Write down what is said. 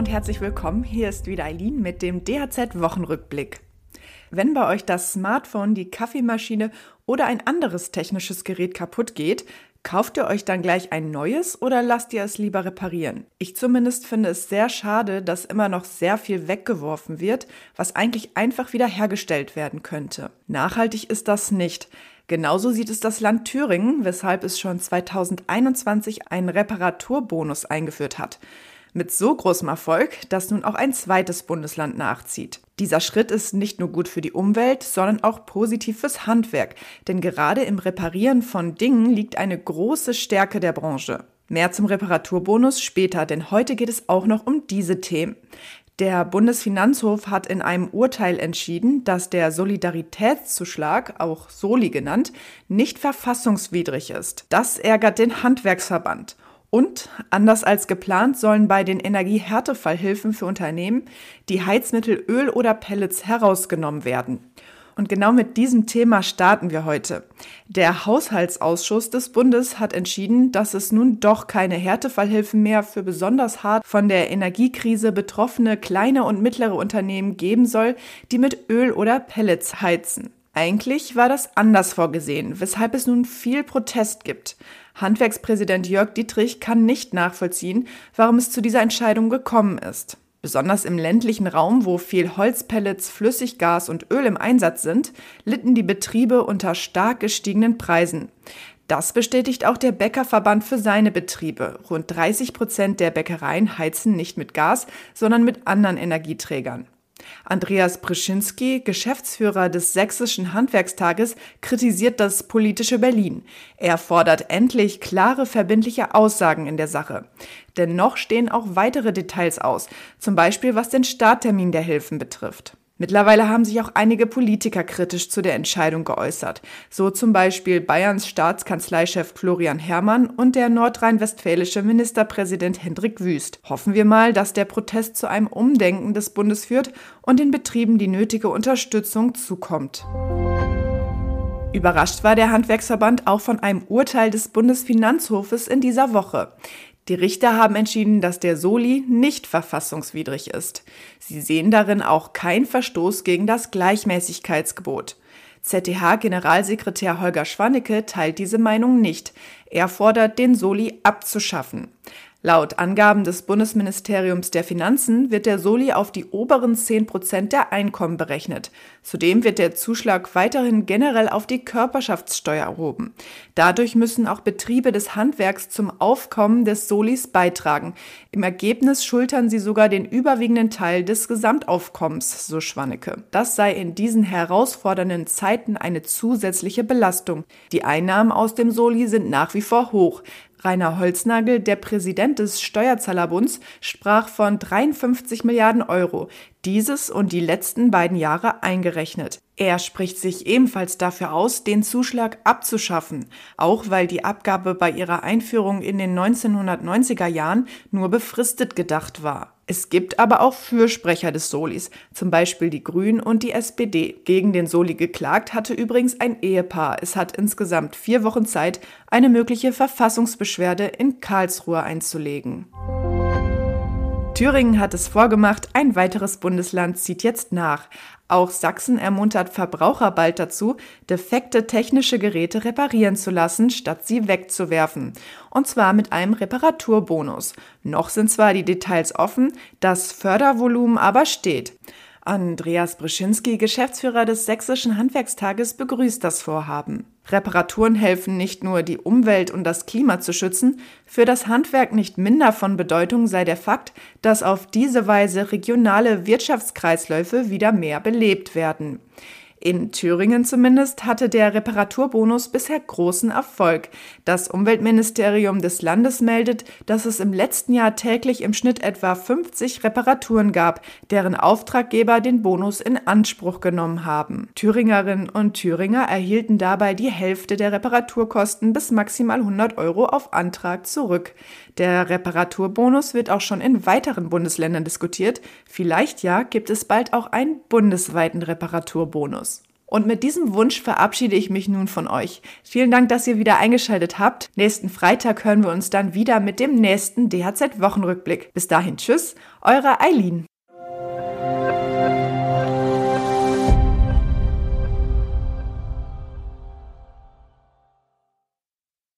und herzlich willkommen. Hier ist wieder Eileen mit dem DHZ-Wochenrückblick. Wenn bei euch das Smartphone, die Kaffeemaschine oder ein anderes technisches Gerät kaputt geht, Kauft ihr euch dann gleich ein neues oder lasst ihr es lieber reparieren? Ich zumindest finde es sehr schade, dass immer noch sehr viel weggeworfen wird, was eigentlich einfach wieder hergestellt werden könnte. Nachhaltig ist das nicht. Genauso sieht es das Land Thüringen, weshalb es schon 2021 einen Reparaturbonus eingeführt hat mit so großem Erfolg, dass nun auch ein zweites Bundesland nachzieht. Dieser Schritt ist nicht nur gut für die Umwelt, sondern auch positiv fürs Handwerk, denn gerade im Reparieren von Dingen liegt eine große Stärke der Branche. Mehr zum Reparaturbonus später, denn heute geht es auch noch um diese Themen. Der Bundesfinanzhof hat in einem Urteil entschieden, dass der Solidaritätszuschlag, auch Soli genannt, nicht verfassungswidrig ist. Das ärgert den Handwerksverband. Und anders als geplant sollen bei den Energiehärtefallhilfen für Unternehmen die Heizmittel Öl oder Pellets herausgenommen werden. Und genau mit diesem Thema starten wir heute. Der Haushaltsausschuss des Bundes hat entschieden, dass es nun doch keine Härtefallhilfen mehr für besonders hart von der Energiekrise betroffene kleine und mittlere Unternehmen geben soll, die mit Öl oder Pellets heizen. Eigentlich war das anders vorgesehen, weshalb es nun viel Protest gibt. Handwerkspräsident Jörg Dietrich kann nicht nachvollziehen, warum es zu dieser Entscheidung gekommen ist. Besonders im ländlichen Raum, wo viel Holzpellets, Flüssiggas und Öl im Einsatz sind, litten die Betriebe unter stark gestiegenen Preisen. Das bestätigt auch der Bäckerverband für seine Betriebe. Rund 30 Prozent der Bäckereien heizen nicht mit Gas, sondern mit anderen Energieträgern. Andreas Brzezinski, Geschäftsführer des Sächsischen Handwerkstages, kritisiert das politische Berlin. Er fordert endlich klare, verbindliche Aussagen in der Sache. Denn noch stehen auch weitere Details aus, zum Beispiel was den Starttermin der Hilfen betrifft. Mittlerweile haben sich auch einige Politiker kritisch zu der Entscheidung geäußert. So zum Beispiel Bayerns Staatskanzleichef Florian Herrmann und der nordrhein-westfälische Ministerpräsident Hendrik Wüst. Hoffen wir mal, dass der Protest zu einem Umdenken des Bundes führt und den Betrieben die nötige Unterstützung zukommt. Überrascht war der Handwerksverband auch von einem Urteil des Bundesfinanzhofes in dieser Woche. Die Richter haben entschieden, dass der Soli nicht verfassungswidrig ist. Sie sehen darin auch keinen Verstoß gegen das Gleichmäßigkeitsgebot. ZDH-Generalsekretär Holger Schwannecke teilt diese Meinung nicht. Er fordert, den Soli abzuschaffen. Laut Angaben des Bundesministeriums der Finanzen wird der Soli auf die oberen 10 Prozent der Einkommen berechnet. Zudem wird der Zuschlag weiterhin generell auf die Körperschaftssteuer erhoben. Dadurch müssen auch Betriebe des Handwerks zum Aufkommen des Solis beitragen. Im Ergebnis schultern sie sogar den überwiegenden Teil des Gesamtaufkommens, so Schwannecke. Das sei in diesen herausfordernden Zeiten eine zusätzliche Belastung. Die Einnahmen aus dem Soli sind nach wie vor hoch. Rainer Holznagel, der Präsident des Steuerzahlerbunds, sprach von 53 Milliarden Euro, dieses und die letzten beiden Jahre eingerechnet. Er spricht sich ebenfalls dafür aus, den Zuschlag abzuschaffen, auch weil die Abgabe bei ihrer Einführung in den 1990er Jahren nur befristet gedacht war. Es gibt aber auch Fürsprecher des Solis, zum Beispiel die Grünen und die SPD. Gegen den Soli geklagt hatte übrigens ein Ehepaar. Es hat insgesamt vier Wochen Zeit, eine mögliche Verfassungsbeschwerde in Karlsruhe einzulegen. Thüringen hat es vorgemacht, ein weiteres Bundesland zieht jetzt nach. Auch Sachsen ermuntert Verbraucher bald dazu, defekte technische Geräte reparieren zu lassen, statt sie wegzuwerfen. Und zwar mit einem Reparaturbonus. Noch sind zwar die Details offen, das Fördervolumen aber steht. Andreas Brischinski, Geschäftsführer des Sächsischen Handwerkstages, begrüßt das Vorhaben. Reparaturen helfen nicht nur, die Umwelt und das Klima zu schützen, für das Handwerk nicht minder von Bedeutung sei der Fakt, dass auf diese Weise regionale Wirtschaftskreisläufe wieder mehr belebt werden. In Thüringen zumindest hatte der Reparaturbonus bisher großen Erfolg. Das Umweltministerium des Landes meldet, dass es im letzten Jahr täglich im Schnitt etwa 50 Reparaturen gab, deren Auftraggeber den Bonus in Anspruch genommen haben. Thüringerinnen und Thüringer erhielten dabei die Hälfte der Reparaturkosten bis maximal 100 Euro auf Antrag zurück. Der Reparaturbonus wird auch schon in weiteren Bundesländern diskutiert. Vielleicht ja gibt es bald auch einen bundesweiten Reparaturbonus. Und mit diesem Wunsch verabschiede ich mich nun von euch. Vielen Dank, dass ihr wieder eingeschaltet habt. Nächsten Freitag hören wir uns dann wieder mit dem nächsten DHZ Wochenrückblick. Bis dahin, tschüss, eure Eileen.